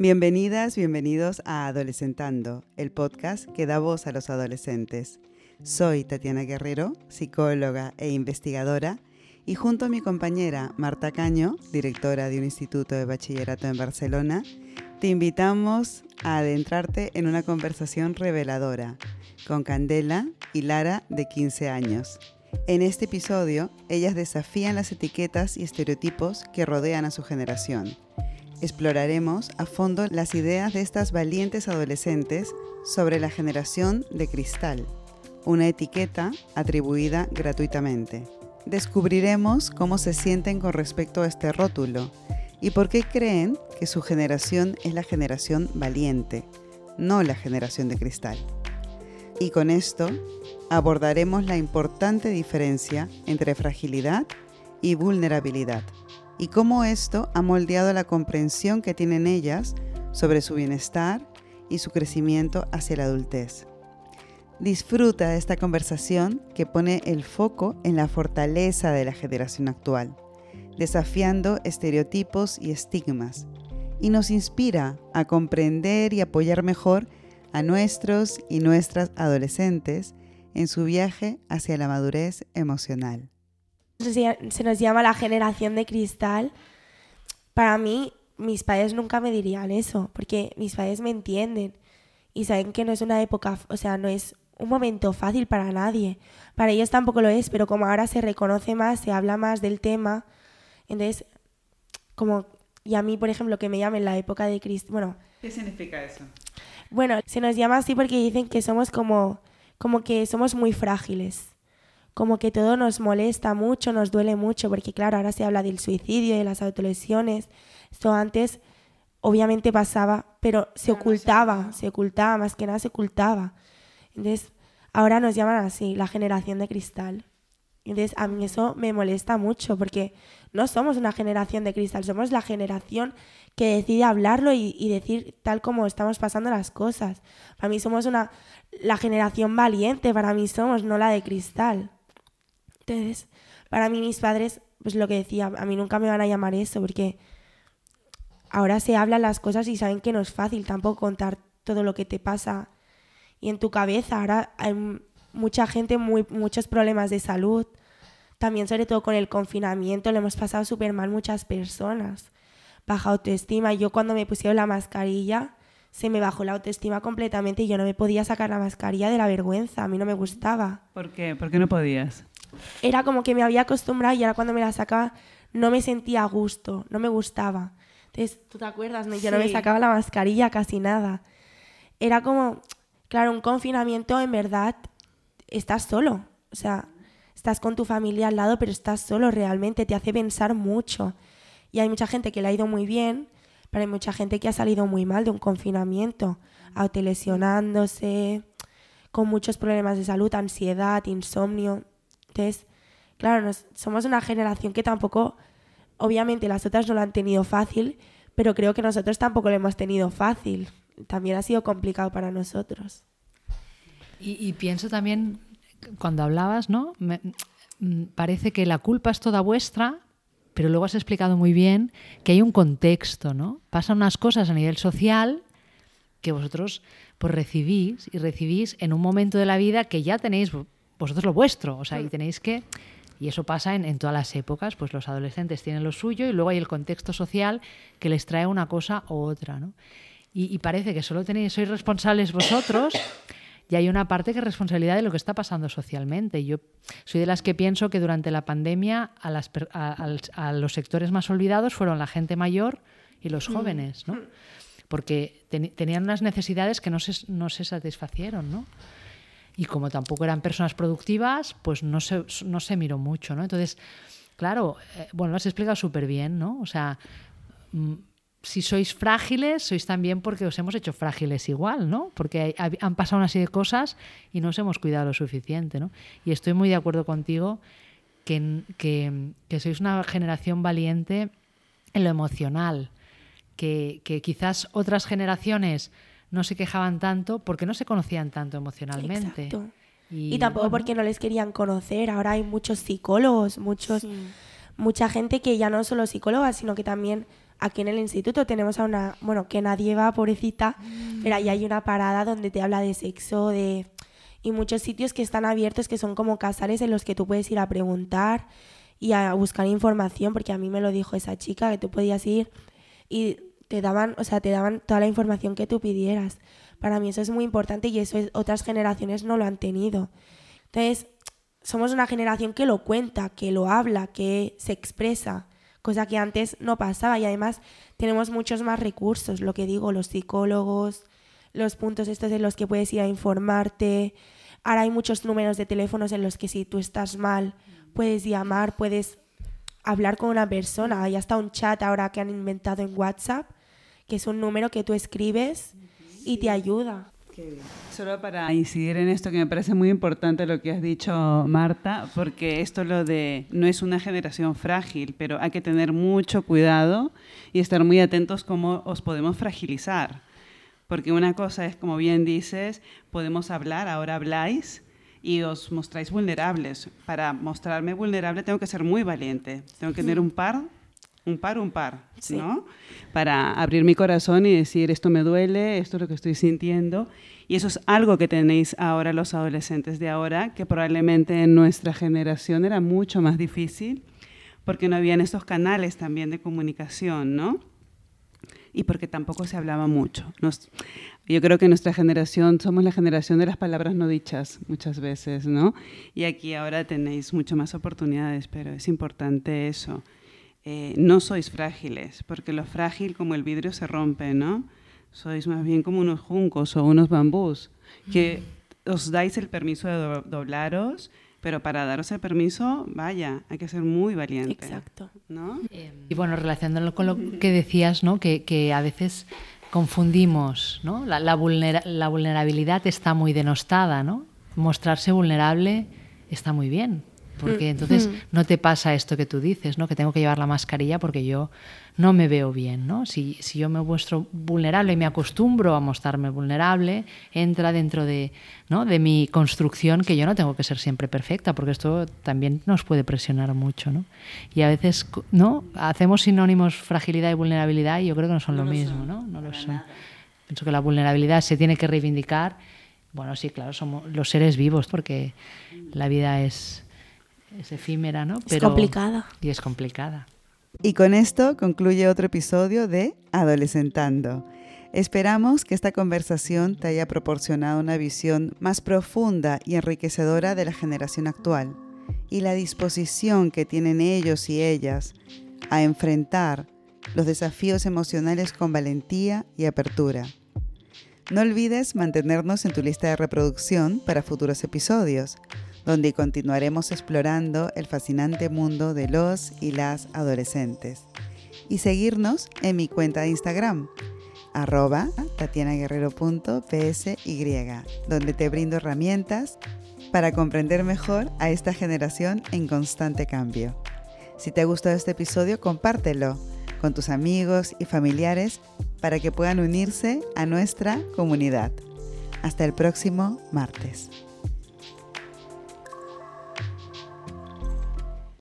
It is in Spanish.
Bienvenidas, bienvenidos a Adolescentando, el podcast que da voz a los adolescentes. Soy Tatiana Guerrero, psicóloga e investigadora, y junto a mi compañera Marta Caño, directora de un instituto de bachillerato en Barcelona, te invitamos a adentrarte en una conversación reveladora con Candela y Lara de 15 años. En este episodio, ellas desafían las etiquetas y estereotipos que rodean a su generación exploraremos a fondo las ideas de estas valientes adolescentes sobre la generación de cristal, una etiqueta atribuida gratuitamente. Descubriremos cómo se sienten con respecto a este rótulo y por qué creen que su generación es la generación valiente, no la generación de cristal. Y con esto abordaremos la importante diferencia entre fragilidad y vulnerabilidad y cómo esto ha moldeado la comprensión que tienen ellas sobre su bienestar y su crecimiento hacia la adultez. Disfruta de esta conversación que pone el foco en la fortaleza de la generación actual, desafiando estereotipos y estigmas, y nos inspira a comprender y apoyar mejor a nuestros y nuestras adolescentes en su viaje hacia la madurez emocional se nos llama la generación de cristal. Para mí, mis padres nunca me dirían eso, porque mis padres me entienden y saben que no es una época, o sea, no es un momento fácil para nadie. Para ellos tampoco lo es, pero como ahora se reconoce más, se habla más del tema, entonces, como, y a mí, por ejemplo, que me llamen la época de cristal, bueno... ¿Qué significa eso? Bueno, se nos llama así porque dicen que somos como, como que somos muy frágiles como que todo nos molesta mucho, nos duele mucho, porque claro, ahora se habla del suicidio, de las autolesiones. Esto antes obviamente pasaba, pero se ocultaba, se ocultaba, más que nada se ocultaba. Entonces, ahora nos llaman así, la generación de cristal. Entonces, a mí eso me molesta mucho, porque no somos una generación de cristal, somos la generación que decide hablarlo y, y decir tal como estamos pasando las cosas. Para mí somos una, la generación valiente, para mí somos, no la de cristal. Entonces, para mí mis padres, pues lo que decía, a mí nunca me van a llamar eso, porque ahora se hablan las cosas y saben que no es fácil tampoco contar todo lo que te pasa y en tu cabeza. Ahora hay mucha gente, muy, muchos problemas de salud. También sobre todo con el confinamiento, le hemos pasado súper mal muchas personas. Baja autoestima. Yo cuando me pusieron la mascarilla, se me bajó la autoestima completamente y yo no me podía sacar la mascarilla de la vergüenza. A mí no me gustaba. ¿Por qué? ¿Por qué no podías? Era como que me había acostumbrado y ahora cuando me la sacaba no me sentía a gusto, no me gustaba. Entonces, ¿tú te acuerdas? Yo no me sacaba la mascarilla casi nada. Era como, claro, un confinamiento en verdad, estás solo. O sea, estás con tu familia al lado, pero estás solo realmente, te hace pensar mucho. Y hay mucha gente que le ha ido muy bien, pero hay mucha gente que ha salido muy mal de un confinamiento, autolesionándose, con muchos problemas de salud, ansiedad, insomnio. Entonces, claro, somos una generación que tampoco, obviamente las otras no lo han tenido fácil, pero creo que nosotros tampoco lo hemos tenido fácil. También ha sido complicado para nosotros. Y, pienso también, cuando hablabas, ¿no? Mm, parece que la culpa es toda vuestra, pero luego has explicado muy bien que hay un contexto, ¿no? Pasan unas cosas a nivel social que vosotros pues recibís y recibís en un momento de la vida que ya tenéis vosotros lo vuestro, o sea, y tenéis que... Y eso pasa en, todas las épocas, pues los adolescentes tienen lo suyo y luego hay el contexto social que les trae una cosa u otra, ¿no? Y, parece que solo tenéis, sois responsables vosotros y hay una parte que es responsabilidad de lo que está pasando socialmente. Yo soy de las que pienso que durante la pandemia a, las, a, los sectores más olvidados fueron la gente mayor y los mm. jóvenes, ¿no? Porque tenían unas necesidades que no se, no se satisfacieron, ¿no? Y como tampoco eran personas productivas, pues no se, no se miró mucho, ¿no? Entonces, claro, eh, bueno, lo has explicado súper bien, ¿no? O sea, mm, si sois frágiles, sois también porque os hemos hecho frágiles igual, ¿no? Porque han pasado una serie de cosas y no os hemos cuidado lo suficiente, ¿no? Y estoy muy de acuerdo contigo que, que, que sois una generación valiente en lo emocional, que, que quizás otras generaciones no se quejaban tanto porque no se conocían tanto emocionalmente. Y, tampoco porque no les querían conocer. Ahora hay muchos psicólogos, muchos, mucha gente que ya no solo psicóloga, sino que también aquí en el instituto tenemos a una, bueno, que nadie va, pobrecita, pero ahí hay una parada donde te habla de sexo, de... Y muchos sitios que están abiertos que son como casales en los que tú puedes ir a preguntar y a buscar información, porque a mí me lo dijo esa chica, que tú podías ir y te daban, o sea, te daban toda la información que tú pidieras. Para mí eso es muy importante y eso otras generaciones no lo han tenido. Entonces, somos una generación que lo cuenta, que lo habla, que se expresa cosa que antes no pasaba y además tenemos muchos más recursos, lo que digo, los psicólogos, los puntos estos en los que puedes ir a informarte. Ahora hay muchos números de teléfonos en los que si tú estás mal puedes llamar, puedes hablar con una persona. Hay hasta un chat ahora que han inventado en WhatsApp, que es un número que tú escribes y te ayuda. Solo para incidir en esto que me parece muy importante lo que has dicho, Marta, porque esto lo de no es una generación frágil, pero hay que tener mucho cuidado y estar muy atentos cómo os podemos fragilizar. Porque una cosa es, como bien dices, podemos hablar, ahora habláis y os mostráis vulnerables. Para mostrarme vulnerable tengo que ser muy valiente, tengo que tener un par un par, un par, ¿no? Para abrir mi corazón y decir, esto me duele, esto es lo que estoy sintiendo. Y eso es algo que tenéis ahora los adolescentes de ahora, que probablemente en nuestra generación era mucho más difícil, porque no habían estos canales también de comunicación, ¿no? Y porque tampoco se hablaba mucho. yo creo que nuestra generación somos la generación de las palabras no dichas muchas veces, ¿no? Y aquí ahora tenéis mucho más oportunidades, pero es importante eso eh, no sois frágiles, porque lo frágil como el vidrio se rompe, ¿no? Sois más bien como unos juncos o unos bambús, que os dais el permiso de doblaros, pero para daros el permiso, vaya, hay que ser muy valiente. Exacto. ¿no? Y bueno, relacionándolo con lo que decías, ¿no? que, que a veces confundimos, ¿no? La, la, la, vulnerabilidad está muy denostada, ¿no? Mostrarse vulnerable está muy bien, porque mm. entonces mm. no te pasa esto que tú dices, ¿no? Que tengo que llevar la mascarilla porque yo no me veo bien, ¿no? Si, si yo me muestro vulnerable y me acostumbro a mostrarme vulnerable, entra dentro de, ¿no? de mi construcción que yo no tengo que ser siempre perfecta, porque esto también nos puede presionar mucho, ¿no? Y a veces, ¿no? Hacemos sinónimos fragilidad y vulnerabilidad y yo creo que no son lo, mismo, ¿no? No lo son. Pienso que la vulnerabilidad se tiene que reivindicar. Bueno, sí, claro, somos los seres vivos, porque la vida es es efímera, ¿no? Pero, es complicada. Y es complicada. Y con esto concluye otro episodio de Adolescentando. Esperamos que esta conversación te haya proporcionado una visión más profunda y enriquecedora de la generación actual y la disposición que tienen ellos y ellas a enfrentar los desafíos emocionales con valentía y apertura. No olvides mantenernos en tu lista de reproducción para futuros episodios donde continuaremos explorando el fascinante mundo de los y las adolescentes. Y seguirnos en mi cuenta de Instagram, arroba tatianaguerrero.psy, donde te brindo herramientas para comprender mejor a esta generación en constante cambio. Si te ha gustado este episodio, compártelo con tus amigos y familiares para que puedan unirse a nuestra comunidad. Hasta el próximo martes.